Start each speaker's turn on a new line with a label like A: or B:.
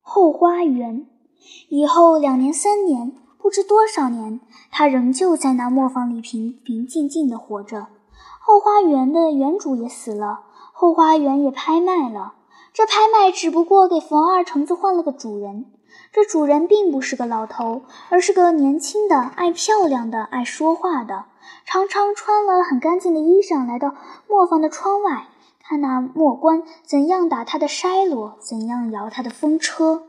A: 后花园。以后两年、三年，不知多少年，他仍旧在那磨坊里平平静静地活着。后花园的原主也死了，后花园也拍卖了。这拍卖只不过给冯二橙子换了个主人。这主人并不是个老头，而是个年轻的、爱漂亮的、爱说话的，常常穿了很干净的衣裳来到磨坊的窗外，看那墨官怎样打他的筛箩，怎样摇他的风车。